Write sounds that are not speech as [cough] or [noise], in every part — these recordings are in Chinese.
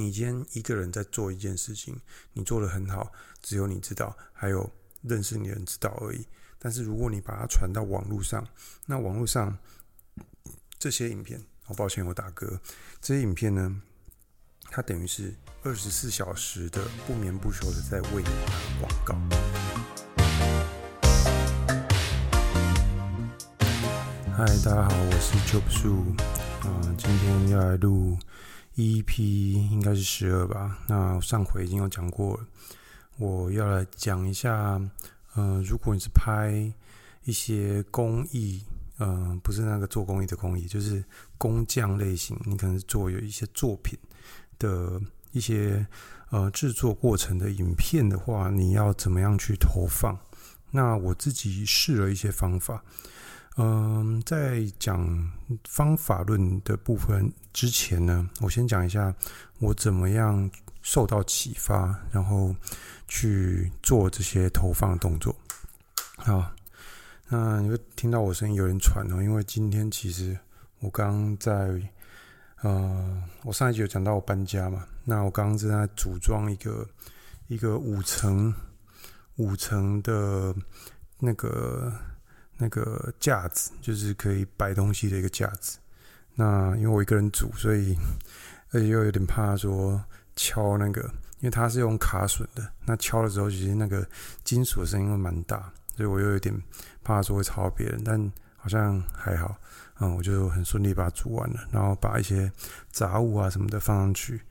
你今天一个人在做一件事情，你做得很好，只有你知道，还有认识你的人知道而已。但是如果你把它传到网络上，那网络上这些影片，好抱歉我打嗝，这些影片呢，它等于是二十四小时的不眠不休的在为你打广告。嗨，大家好，我是 Job Su，嗯，今天要来录 EP，应该是十二吧。那上回已经有讲过了，我要来讲一下。嗯、呃，如果你是拍一些工艺，嗯、呃，不是那个做工艺的工艺，就是工匠类型，你可能是做有一些作品的一些呃制作过程的影片的话，你要怎么样去投放？那我自己试了一些方法。嗯、在讲方法论的部分之前呢，我先讲一下我怎么样受到启发，然后。去做这些投放动作。好，那你会听到我声音有点喘哦，因为今天其实我刚在呃，我上一集有讲到我搬家嘛，那我刚刚正在组装一个一个五层五层的那个那个架子，就是可以摆东西的一个架子。那因为我一个人煮，所以 [laughs] 而且又有点怕说敲那个。因为它是用卡榫的，那敲的时候其实那个金属的声音会蛮大，所以我又有点怕说会吵到别人，但好像还好，嗯，我就很顺利把它煮完了，然后把一些杂物啊什么的放上去，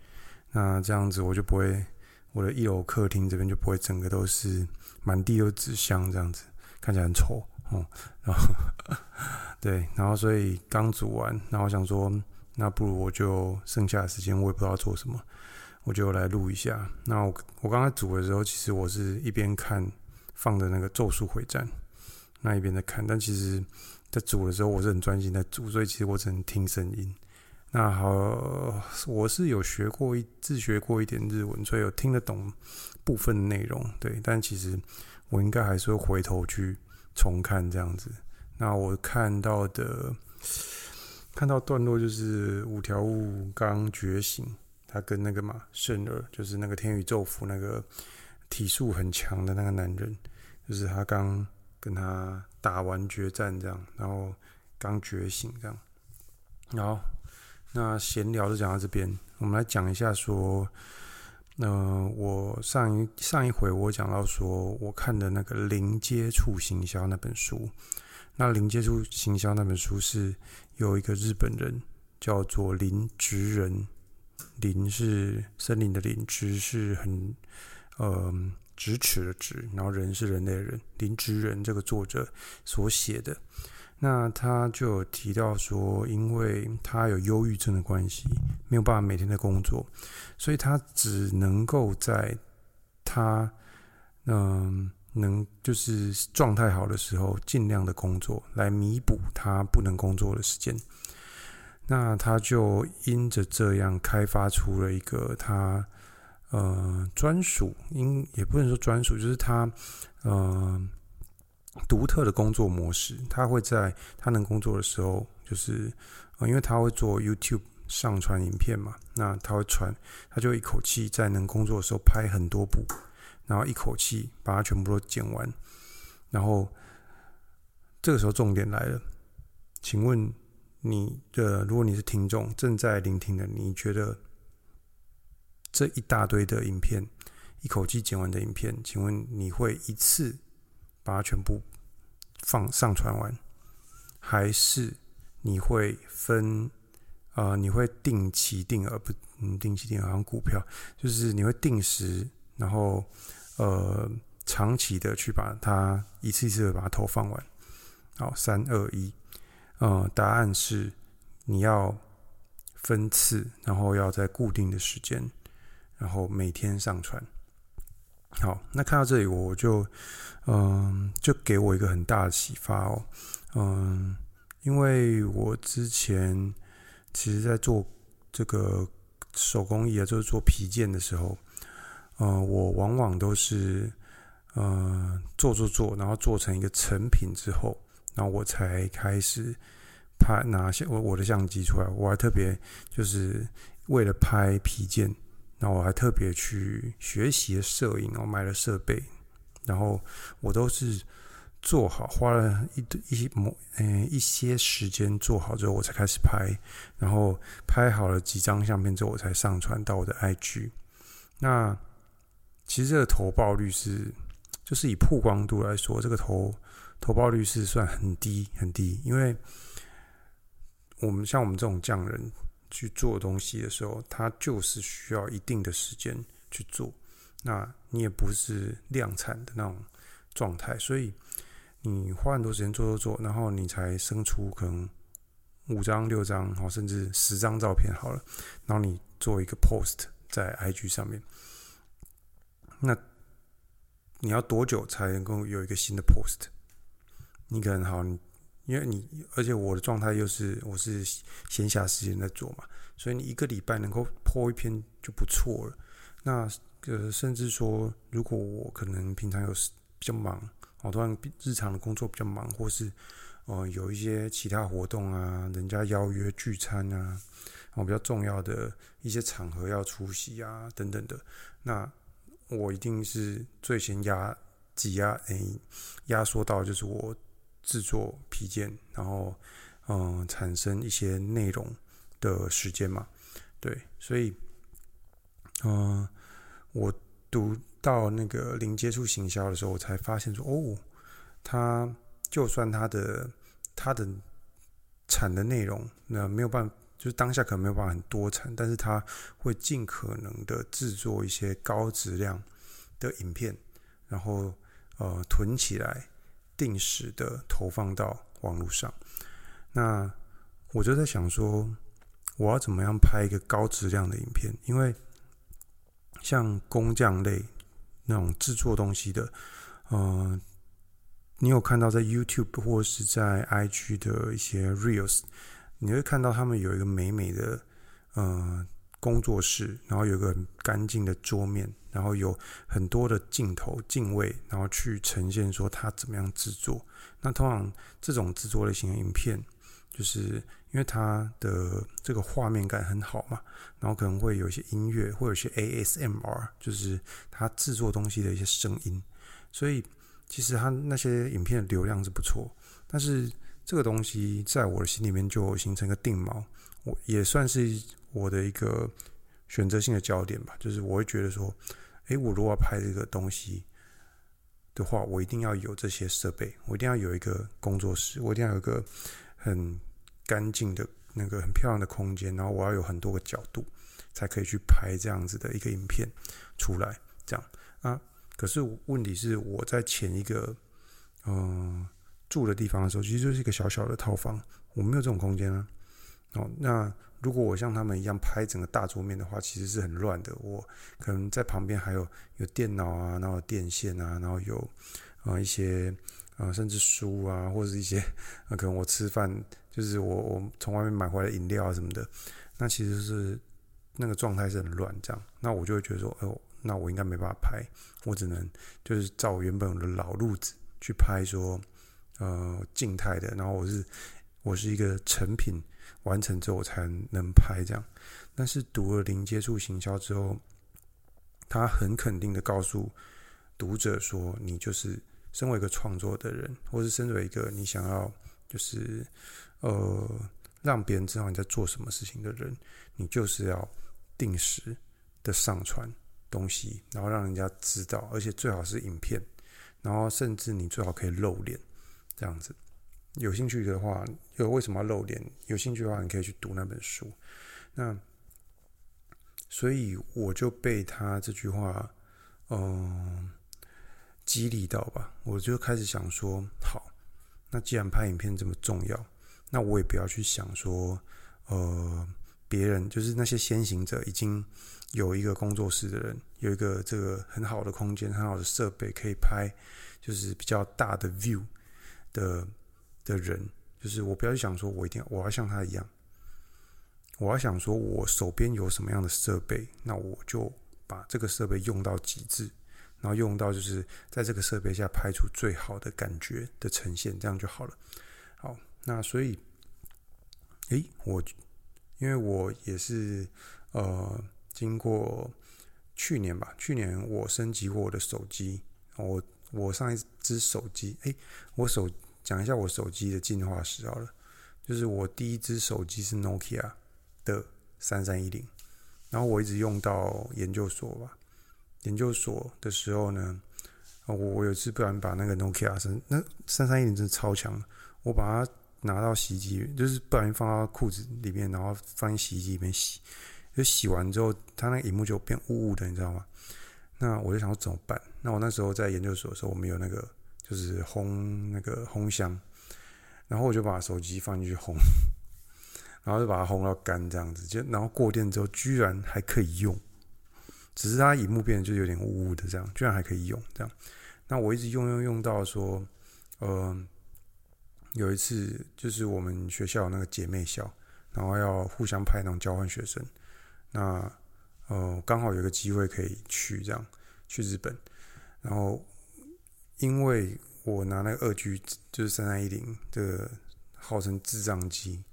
那这样子我就不会，我的一楼客厅这边就不会整个都是满地都纸箱这样子，看起来很丑，嗯，[laughs] 然后对，然后所以刚组完，然后想说，那不如我就剩下的时间我也不知道做什么。我就来录一下。那我我刚才组的时候，其实我是一边看放的那个《咒术回战》，那一边在看。但其实，在组的时候，我是很专心在组，所以其实我只能听声音。那好，我是有学过一自学过一点日文，所以有听得懂部分内容。对，但其实我应该还是会回头去重看这样子。那我看到的看到段落就是五条悟刚觉醒。他跟那个嘛圣儿，就是那个天宇宙服那个体术很强的那个男人，就是他刚跟他打完决战这样，然后刚觉醒这样。好，那闲聊就讲到这边，我们来讲一下说，呃，我上一上一回我讲到说，我看的那个零接触行销那本书，那零接触行销那本书是有一个日本人叫做林直人。林是森林的林，直是很呃直尺的直，然后人是人类的人。林直人这个作者所写的，那他就有提到说，因为他有忧郁症的关系，没有办法每天的工作，所以他只能够在他嗯、能就是状态好的时候，尽量的工作来弥补他不能工作的时间。那他就因着这样开发出了一个他呃专属，应也不能说专属，就是他呃独特的工作模式。他会在他能工作的时候，就是呃因为他会做 YouTube 上传影片嘛，那他会传，他就一口气在能工作的时候拍很多部，然后一口气把它全部都剪完。然后这个时候重点来了，请问？你的，如果你是听众正在聆听的，你觉得这一大堆的影片，一口气剪完的影片，请问你会一次把它全部放上传完，还是你会分啊、呃？你会定期定额不？嗯，定期定额好像股票，就是你会定时，然后呃长期的去把它一次一次的把它投放完。好，三二一。呃，答案是你要分次，然后要在固定的时间，然后每天上传。好，那看到这里，我就嗯，就给我一个很大的启发哦。嗯，因为我之前其实在做这个手工艺啊，就是做皮件的时候，嗯，我往往都是嗯做做做，然后做成一个成品之后。然后我才开始拍拿相我我的相机出来，我还特别就是为了拍皮件，那我还特别去学习摄影，我买了设备，然后我都是做好，花了一一某嗯一些时间做好之后，我才开始拍，然后拍好了几张相片之后，我才上传到我的 IG。那其实这个投报率是，就是以曝光度来说，这个投投报率是算很低很低，因为我们像我们这种匠人。去做东西的时候，它就是需要一定的时间去做。那你也不是量产的那种状态，所以你花很多时间做做做，然后你才生出可能五张、六张，甚至十张照片好了。然后你做一个 post 在 IG 上面，那你要多久才能够有一个新的 post？你可能好。因为你，而且我的状态又是我是闲暇时间在做嘛，所以你一个礼拜能够破一篇就不错了。那呃，甚至说，如果我可能平常有比较忙，哦，突然日常的工作比较忙，或是呃有一些其他活动啊，人家邀约聚餐啊，哦，比较重要的一些场合要出席啊，等等的，那我一定是最先压挤压诶压缩到就是我。制作皮件，然后嗯，产生一些内容的时间嘛，对，所以嗯，我读到那个零接触行销的时候，我才发现说，哦，他就算他的他的产的内容，那没有办法，就是当下可能没有办法很多产，但是他会尽可能的制作一些高质量的影片，然后呃，囤起来。定时的投放到网络上，那我就在想说，我要怎么样拍一个高质量的影片？因为像工匠类那种制作东西的，呃，你有看到在 YouTube 或是在 IG 的一些 Reels，你会看到他们有一个美美的，呃。工作室，然后有个很干净的桌面，然后有很多的镜头、镜位，然后去呈现说它怎么样制作。那通常这种制作类型的影片，就是因为它的这个画面感很好嘛，然后可能会有一些音乐，会有一些 ASMR，就是它制作东西的一些声音。所以其实它那些影片的流量是不错，但是这个东西在我的心里面就形成一个定锚，我也算是。我的一个选择性的焦点吧，就是我会觉得说，诶，我如果要拍这个东西的话，我一定要有这些设备，我一定要有一个工作室，我一定要有一个很干净的那个很漂亮的空间，然后我要有很多个角度，才可以去拍这样子的一个影片出来。这样啊，可是问题是我在前一个嗯住的地方的时候，其实就是一个小小的套房，我没有这种空间啊。哦，那。如果我像他们一样拍整个大桌面的话，其实是很乱的。我可能在旁边还有有电脑啊，然后电线啊，然后有啊、一些啊、甚至书啊，[laughs] 或者是一些、呃、可能我吃饭就是我我从外面买回来饮料啊什么的，那其实是那个状态是很乱这样。那我就会觉得说，哦、那我应该没办法拍，我只能就是照原本的老路子去拍说，呃，静态的。然后我是我是一个成品。完成之后我才能拍这样，但是读了零接触行销之后，他很肯定的告诉读者说，你就是身为一个创作的人，或是身为一个你想要就是呃让别人知道你在做什么事情的人，你就是要定时的上传东西，然后让人家知道，而且最好是影片，然后甚至你最好可以露脸这样子。有兴趣的话，有为什么要露脸？有兴趣的话，你可以去读那本书。那所以我就被他这句话，嗯，激励到吧。我就开始想说，好，那既然拍影片这么重要，那我也不要去想说，呃，别人就是那些先行者已经有一个工作室的人，有一个这个很好的空间、很好的设备可以拍，就是比较大的 view 的。的人，就是我不要去想说，我一定要我要像他一样，我要想说，我手边有什么样的设备，那我就把这个设备用到极致，然后用到就是在这个设备下拍出最好的感觉的呈现，这样就好了。好，那所以，诶，我因为我也是呃经过去年吧，去年我升级过我的手机。我我上一只手机，哎，我手讲一下我手机的进化史好了。就是我第一只手机是 Nokia 的三三一零，然后我一直用到研究所吧。研究所的时候呢，我我有一次不然把那个 Nokia 三那三三一零真的超强，我把它拿到洗衣机，就是不然放到裤子里面，然后放进洗衣机里面洗。就洗完之后，它那个荧幕就变雾雾的，你知道吗？那我就想说怎么办？那我那时候在研究所的时候，我们有那个就是烘那个烘箱，然后我就把手机放进去烘，[laughs] 然后就把它烘到干这样子。就然后过电之后，居然还可以用，只是它荧幕变得就有点雾雾的这样，居然还可以用这样。那我一直用用用到说，呃，有一次就是我们学校那个姐妹校，然后要互相派那种交换学生。那呃，刚好有个机会可以去这样去日本，然后因为我拿那个二 G 就是三三一零的号称智障机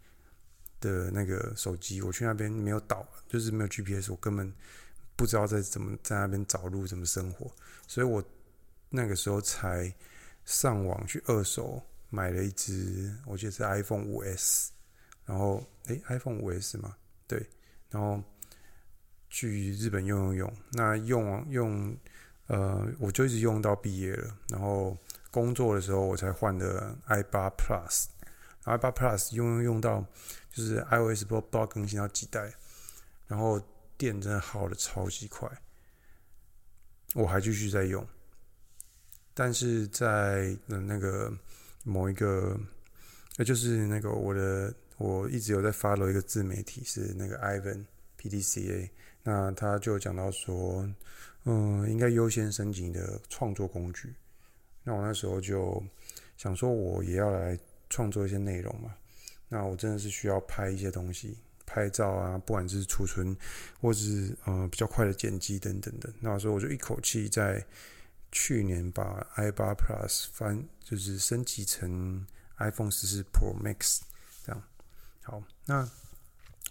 的那个手机，我去那边没有导，就是没有 GPS，我根本不知道在怎么在那边找路，怎么生活，所以我那个时候才上网去二手买了一只，我记得是 iPhone 五 S，然后诶 iPhone 五 S 嘛，对，然后。去日本用用用，那用用呃，我就一直用到毕业了。然后工作的时候，我才换的 i8 Plus。i8 Plus 用用用到就是 iOS 不知道更新到几代，然后电真的耗的超级快。我还继续在用，但是在那个某一个，那就是那个我的，我一直有在 follow 一个自媒体，是那个 Ivan PDCA。那他就讲到说，嗯，应该优先升级的创作工具。那我那时候就想说，我也要来创作一些内容嘛。那我真的是需要拍一些东西，拍照啊，不管是储存，或是呃比较快的剪辑等等的。那时候我就一口气在去年把 i8 Plus 翻，就是升级成 iPhone 14 Pro Max 这样。好，那。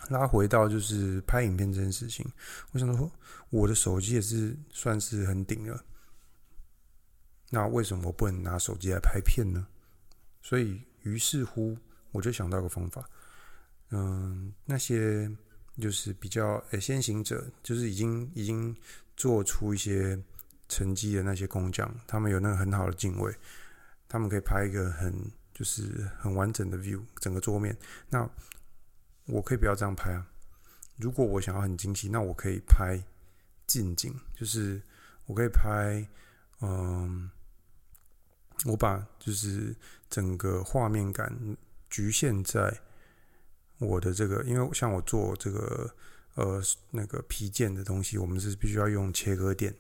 拉回到就是拍影片这件事情，我想说，我的手机也是算是很顶了。那为什么我不能拿手机来拍片呢？所以，于是乎，我就想到一个方法。嗯，那些就是比较诶先行者，就是已经已经做出一些成绩的那些工匠，他们有那个很好的镜位，他们可以拍一个很就是很完整的 view，整个桌面。那我可以不要这样拍啊！如果我想要很精细，那我可以拍近景，就是我可以拍，嗯，我把就是整个画面感局限在我的这个，因为像我做这个呃那个皮件的东西，我们是必须要用切割垫，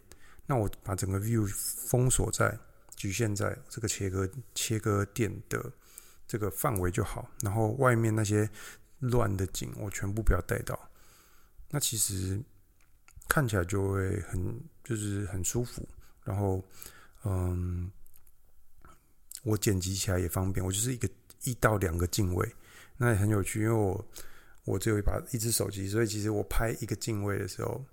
那我把整个 view 封锁在局限在这个切割切割垫的这个范围就好，然后外面那些。乱的景我全部不要带到，那其实看起来就会很就是很舒服，然后嗯，我剪辑起来也方便，我就是一个一到两个镜位，那也很有趣，因为我我只有一把一只手机，所以其实我拍一个镜位的时候，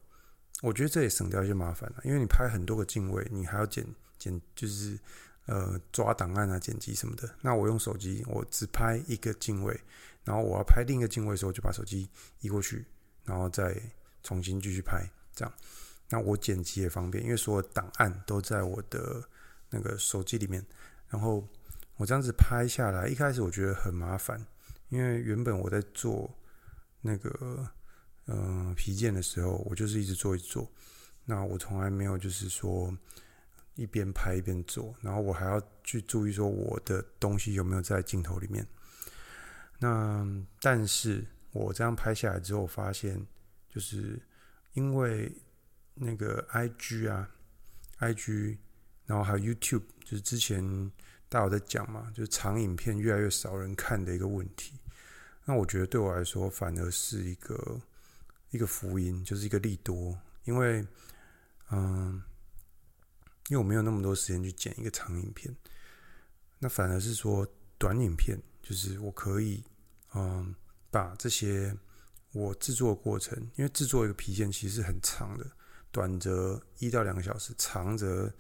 我觉得这也省掉一些麻烦了，因为你拍很多个镜位，你还要剪剪就是呃抓档案啊、剪辑什么的，那我用手机，我只拍一个镜位。然后我要拍另一个镜位的时候，就把手机移过去，然后再重新继续拍，这样。那我剪辑也方便，因为所有档案都在我的那个手机里面。然后我这样子拍下来，一开始我觉得很麻烦，因为原本我在做那个呃皮件的时候，我就是一直做一直做。那我从来没有就是说一边拍一边做，然后我还要去注意说我的东西有没有在镜头里面。那但是我这样拍下来之后，发现就是因为那个 IG 啊，IG，然后还有 YouTube，就是之前大家有在讲嘛，就是长影片越来越少人看的一个问题。那我觉得对我来说，反而是一个一个福音，就是一个利多，因为嗯，因为我没有那么多时间去剪一个长影片，那反而是说短影片，就是我可以。嗯，把这些我制作过程，因为制作一个皮件其实是很长的，短则一到两个小时，长则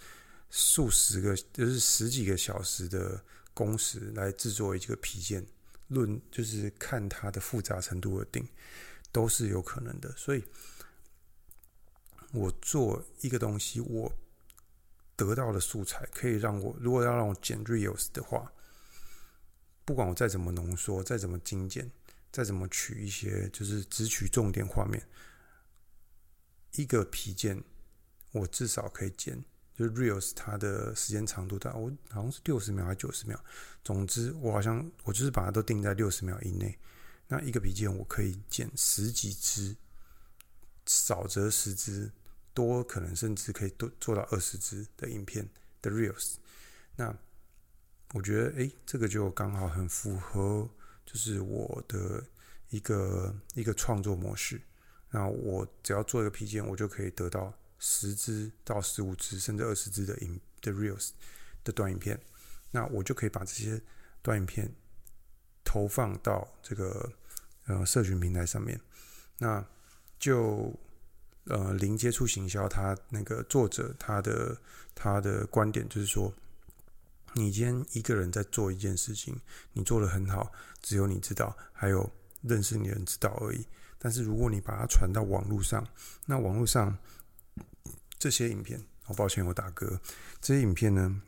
数十个，就是十几个小时的工时来制作一个皮件，论就是看它的复杂程度而定，都是有可能的。所以，我做一个东西，我得到的素材可以让我，如果要让我剪 reels 的话，不管我再怎么浓缩，再怎么精简，再怎么取一些，就是只取重点画面。一个皮件，我至少可以剪，就 reels 它的时间长度，大我好像是六十秒还是九十秒。总之，我好像我就是把它都定在六十秒以内。那一个皮件我可以剪十几支，少则十支，多可能甚至可以多做到二十支的影片的 reels。那我觉得，诶，这个就刚好很符合，就是我的一个一个创作模式。那我只要做一个披件，我就可以得到十支到十五支，甚至二十支的影的 reels 的短影片。那我就可以把这些短影片投放到这个呃社群平台上面。那就呃零接触行销，他那个作者他的他的观点就是说，你今天一个人在做一件事情，你做的很好，只有你知道，还有认识你的人知道而已。但是如果你把它传到网络上，那网络上这些影片，我抱歉我打嗝，这些影片呢，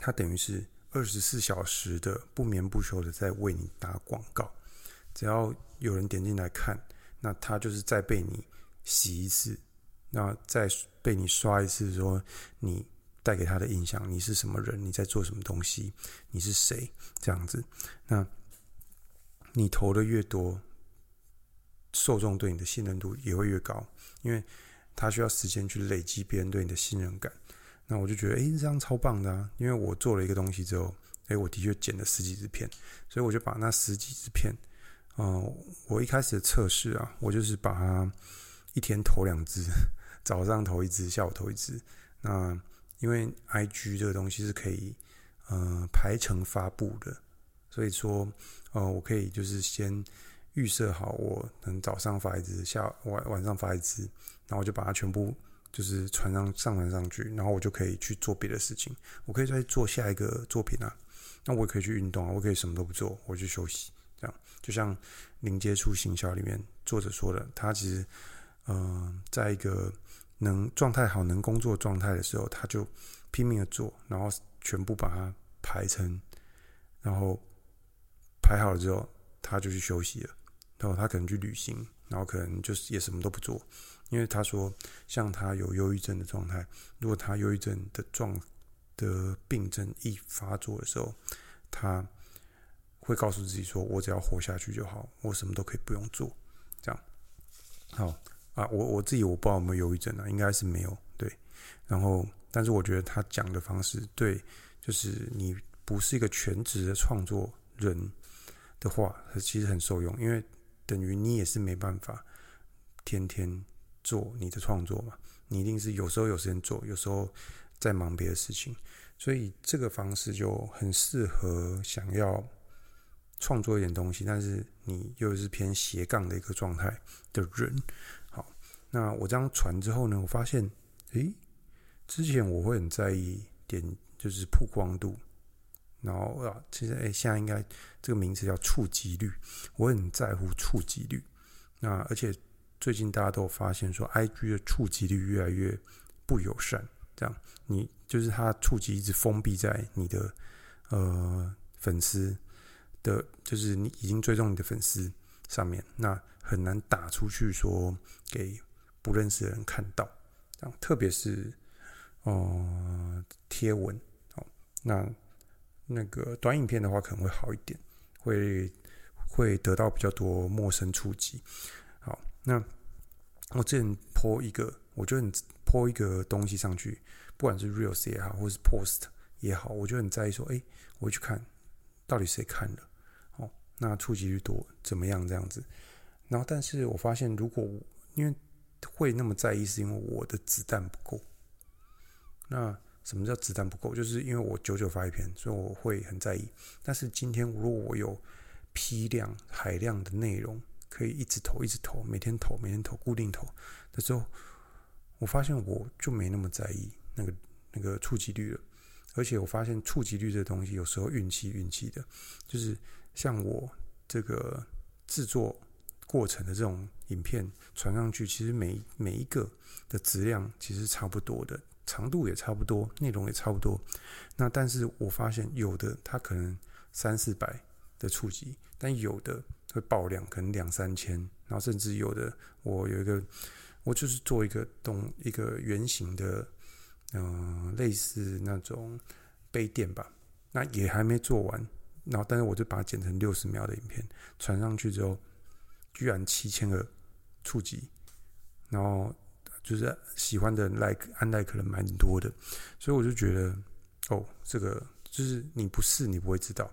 它等于是二十四小时的不眠不休的在为你打广告。只要有人点进来看，那他就是在被你洗一次，那再被你刷一次，说你带给他的印象，你是什么人，你在做什么东西，你是谁，这样子。那你投的越多。受众对你的信任度也会越高，因为他需要时间去累积别人对你的信任感。那我就觉得，诶，这样超棒的啊！因为我做了一个东西之后，诶，我的确剪了十几支片，所以我就把那十几支片，嗯、我一开始的测试啊，我就是把它一天投两支，[laughs] 早上投一支，下午投一支。那因为 IG 这个东西是可以，呃，排程发布的，所以说，呃，我可以就是先。预设好，我能早上发一支，下晚晚上发一支，然后就把它全部就是传上上传上去，然后我就可以去做别的事情。我可以再做下一个作品啊，那我也可以去运动啊，我可以什么都不做，我去休息。这样就像零接触行销里面作者说的，他其实嗯、在一个能状态好、能工作状态的时候，他就拼命的做，然后全部把它排成，然后排好了之后，他就去休息了。然后他可能去旅行，然后可能就是也什么都不做，因为他说，像他有忧郁症的状态，如果他忧郁症的状的病症一发作的时候，他会告诉自己说：“我只要活下去就好，我什么都可以不用做。”这样，好啊，我我自己我不知道有没有忧郁症啊，应该是没有。对，然后但是我觉得他讲的方式对，就是你不是一个全职的创作人的话，其实很受用，因为。等于你也是没办法天天做你的创作嘛，你一定是有时候有时间做，有时候在忙别的事情，所以这个方式就很适合想要创作一点东西，但是你又是偏斜杠的一个状态的人。那我这样传之后呢，我发现，诶，之前我会很在意点，就是曝光度。然后啊，其实诶，现在应该这个名词叫触及率，我很在乎触及率。那而且最近大家都发现说，IG 的触及率越来越不友善。这样，你就是它触及一直封闭在你的呃粉丝的，就是你已经追踪你的粉丝上面，那很难打出去说给不认识的人看到。这样，特别是呃贴文哦，那。那个短影片的话可能会好一点，会会得到比较多陌生触及。好，那我之前 po 一个，我就很 po 一个东西上去，不管是 reels 也好，或是 post 也好，我就很在意说，哎，我去看到底谁看了，哦，那触及率多怎么样这样子。然后，但是我发现，如果因为会那么在意，是因为我的子弹不够。那什么叫子弹不够？就是因为我久久发一篇，所以我会很在意。但是今天如果我有批量、海量的内容，可以一直投、一直投，每天投、每天投、固定投的时候，我发现我就没那么在意那个那个触及率了。而且我发现触及率这东西有时候运气运气的，就是像我这个制作过程的这种影片传上去，其实每每一个的质量其实差不多的，长度也差不多，内容也差不多。那但是我发现有的它可能三四百的触及，但有的会爆量，可能两三千，然后甚至有的我有一个，我就是做一个动一个圆形的。嗯、类似那种杯垫吧，那也还没做完，然后但是我就把它剪成六十秒的影片传上去之后，居然七千个触及，然后就是喜欢的 like 按 like 可能蛮多的，所以我就觉得哦，这个就是你不试你不会知道，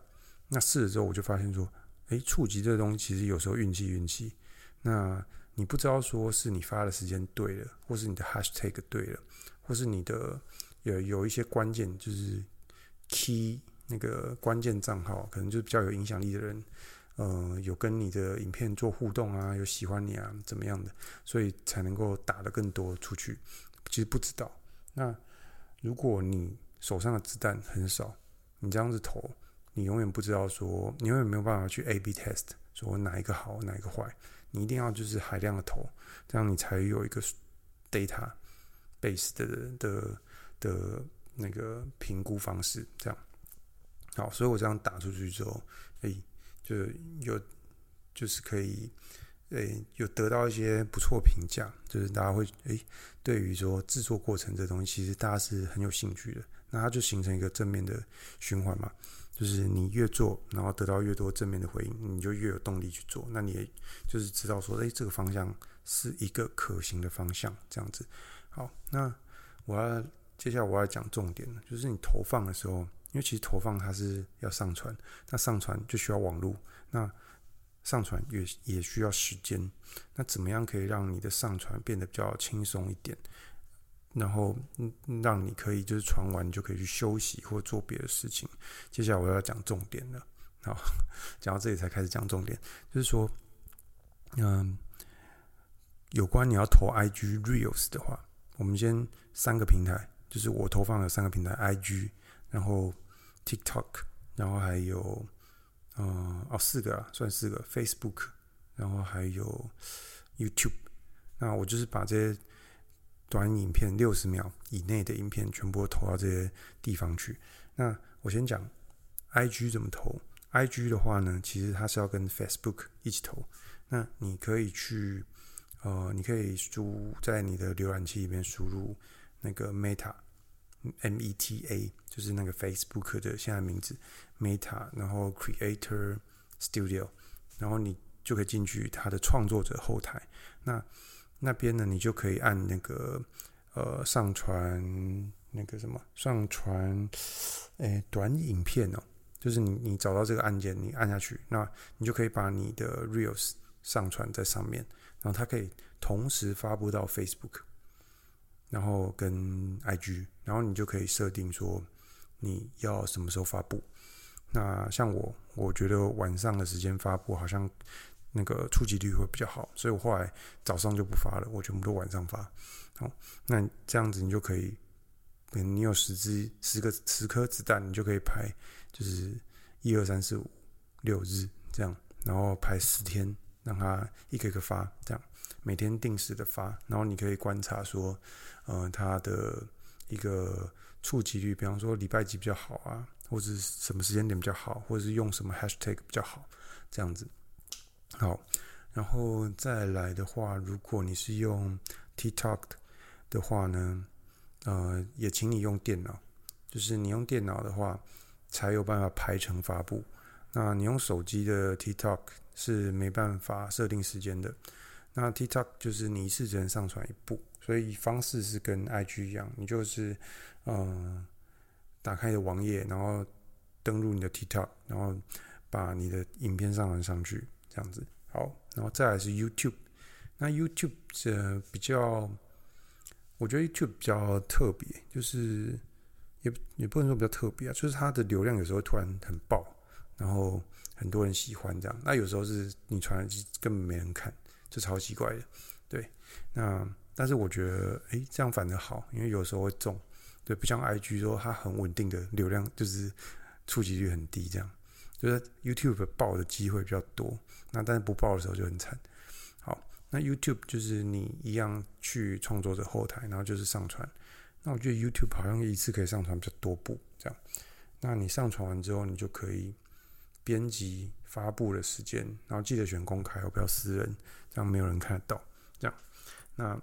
那试了之后我就发现说，诶，触及这个东西其实有时候运气运气，那你不知道说是你发的时间对了，或是你的 hashtag 对了。或是你的有有一些关键，就是 key 那个关键账号，可能就是比较有影响力的人，呃，有跟你的影片做互动啊，有喜欢你啊，怎么样的，所以才能够打得更多出去。其实不知道。那如果你手上的子弹很少，你这样子投，你永远不知道说，你永远没有办法去 A/B test，说哪一个好，哪一个坏。你一定要就是海量的投，这样你才有一个 data。base 的的的那个评估方式，这样好，所以我这样打出去之后，哎，就有就是可以，哎，有得到一些不错评价，就是大家会哎，对于说制作过程这东西，其实大家是很有兴趣的，那它就形成一个正面的循环嘛，就是你越做，然后得到越多正面的回应，你就越有动力去做，那你也就是知道说，哎，这个方向是一个可行的方向，这样子。好，那我要接下来我要讲重点了，就是你投放的时候，因为其实投放它是要上传，那上传就需要网络，那上传也也需要时间，那怎么样可以让你的上传变得比较轻松一点，然后让你可以就是传完就可以去休息或做别的事情。接下来我要讲重点了，好，讲到这里才开始讲重点，就是说，嗯，有关你要投 IG Reels 的话。我们先三个平台，就是我投放有三个平台：IG，然后 TikTok，然后还有，嗯，哦，四个啊，算四个：Facebook，然后还有 YouTube。那我就是把这些短影片，六十秒以内的影片，全部投到这些地方去。那我先讲 IG 怎么投。IG 的话呢，其实它是要跟 Facebook 一起投。那你可以去。呃，你可以输在你的浏览器里面输入那个 Meta Meta 就是那个 Facebook 的现在名字 Meta，然后 Creator Studio，然后你就可以进去它的创作者后台。那那边呢，你就可以按那个呃上传那个什么上传诶短影片哦，就是你你找到这个按键，你按下去，那你就可以把你的 Reels 上传在上面。然后它可以同时发布到 Facebook，然后跟 IG，然后你就可以设定说你要什么时候发布。那像我，我觉得晚上的时间发布好像那个触及率会比较好，所以我后来早上就不发了，我全部都晚上发。好，那这样子你就可以，你有十支十个十颗子弹，你就可以排就是一二三四五六日这样，然后排十天。让它一个一个发，这样每天定时的发，然后你可以观察说，呃，它的一个触及率，比方说礼拜几比较好啊，或者是什么时间点比较好，或者是用什么 hashtag 比较好，这样子。好，然后再来的话，如果你是用 TikTok 的话呢，呃，也请你用电脑，就是你用电脑的话，才有办法排程发布。那你用手机的 TikTok。是没办法设定时间的。那 TikTok 就是你一次只能上传一部，所以方式是跟 IG 一样，你就是嗯，打开的网页，然后登录你的 TikTok，然后把你的影片上传上去，这样子。好，然后再来是 YouTube。那 YouTube 这比较，我觉得 YouTube 比较特别，就是也也不能说比较特别啊，就是它的流量有时候突然很爆，然后。很多人喜欢这样，那有时候是你传的根本没人看，就超奇怪的。对，那但是我觉得，诶，这样反而好，因为有时候会中，对，不像 IG 说它很稳定的流量，就是触及率很低，这样，就是 YouTube 爆的机会比较多，那但是不爆的时候就很惨。好，那 YouTube 就是你一样去创作者后台，然后就是上传。那我觉得 YouTube 好像一次可以上传比较多部，这样。那你上传完之后，你就可以编辑发布的时间，然后记得选公开，不要私人，这样没有人看得到。这样，那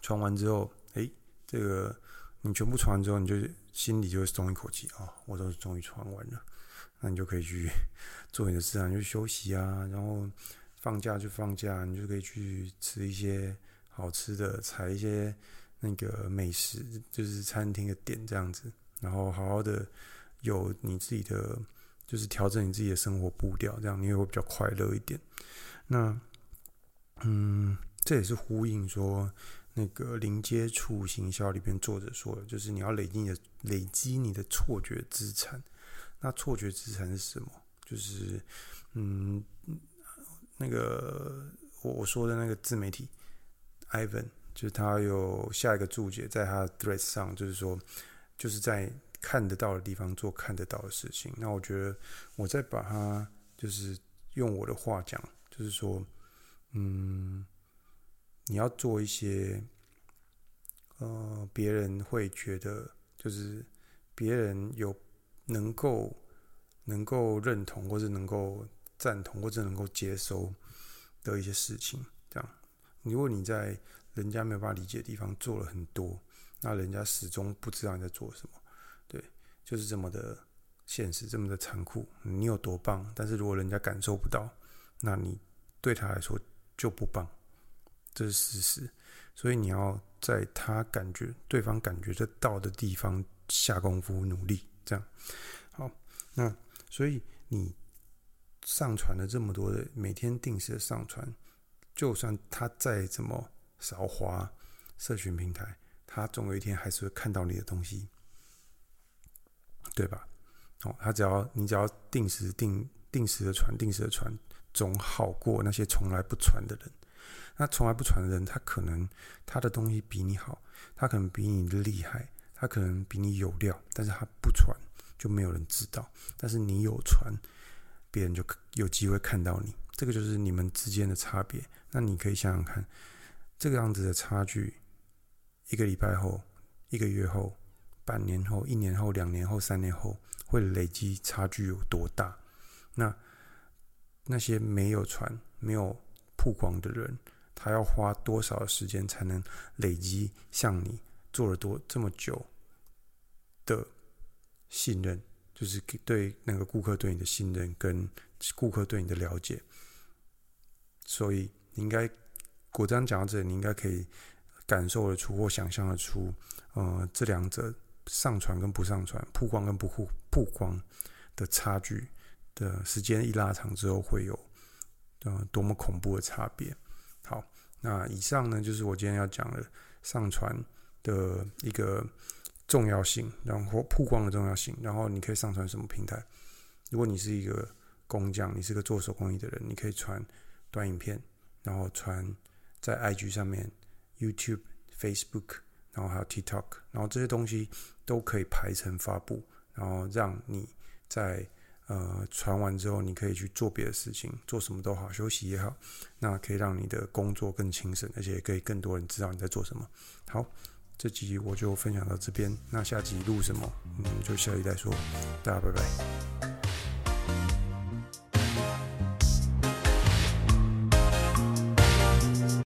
传完之后，诶，这个你全部传完之后，你就心里就会松一口气啊，我都终于传完了。那你就可以去做你的事啊，你就休息啊，然后放假就放假，你就可以去吃一些好吃的，踩一些。那个美食就是餐厅的点这样子，然后好好的有你自己的，就是调整你自己的生活步调，这样你也会比较快乐一点。那，嗯，这也是呼应说那个零接触行销里边作者说的，就是你要累积你的累积你的错觉资产。那错觉资产是什么？就是嗯，那个我我说的那个自媒体，Ivan。就是他有下一个注解，在他的 Threads 上，就是说，就是在看得到的地方做看得到的事情。那我觉得，我再把它，就是用我的话讲，就是说，嗯，你要做一些，呃，别人会觉得，就是别人有能够能够认同，或者能够赞同，或者能够接收的一些事情。这样，如果你在人家没有办法理解的地方做了很多，那人家始终不知道你在做什么，对，就是这么的现实，这么的残酷。你有多棒，但是如果人家感受不到，那你对他来说就不棒，这是事实。所以你要在他感觉、对方感觉得到的地方下功夫努力，这样。好，那所以你上传了这么多的每天定时的上传，就算他再怎么。少滑社群平台，他总有一天还是会看到你的东西，对吧？哦，他只要你只要定时定定时的传，定时的传，总好过那些从来不传的人。那从来不传的人，他可能他的东西比你好，他可能比你厉害，他可能比你有料，但是他不传，就没有人知道。但是你有传，别人就有机会看到你。这个就是你们之间的差别。那你可以想想看。这个样子的差距，一个礼拜后、一个月后、半年后、一年后、两年后、三年后，会累积差距有多大？那那些没有传、没有曝光的人，他要花多少时间才能累积像你做了多这么久的信任？就是对那个顾客对你的信任，跟顾客对你的了解。所以你应该。果这样讲到这里，你应该可以感受得出或想象得出，呃，这两者上传跟不上传、曝光跟不曝曝光的差距的时间一拉长之后，会有呃多么恐怖的差别。好，那以上呢就是我今天要讲的上传的一个重要性，然后曝光的重要性，然后你可以上传什么平台？如果你是一个工匠，你是个做手工艺的人，你可以传短影片，然后传。在 IG 上面、YouTube、Facebook，然后还有 TikTok，然后这些东西都可以排成发布，然后让你在呃传完之后，你可以去做别的事情，做什么都好，休息也好，那可以让你的工作更轻省，而且也可以更多人知道你在做什么。好，这集我就分享到这边，那下集录什么，我嗯，就下集再说，大家拜拜。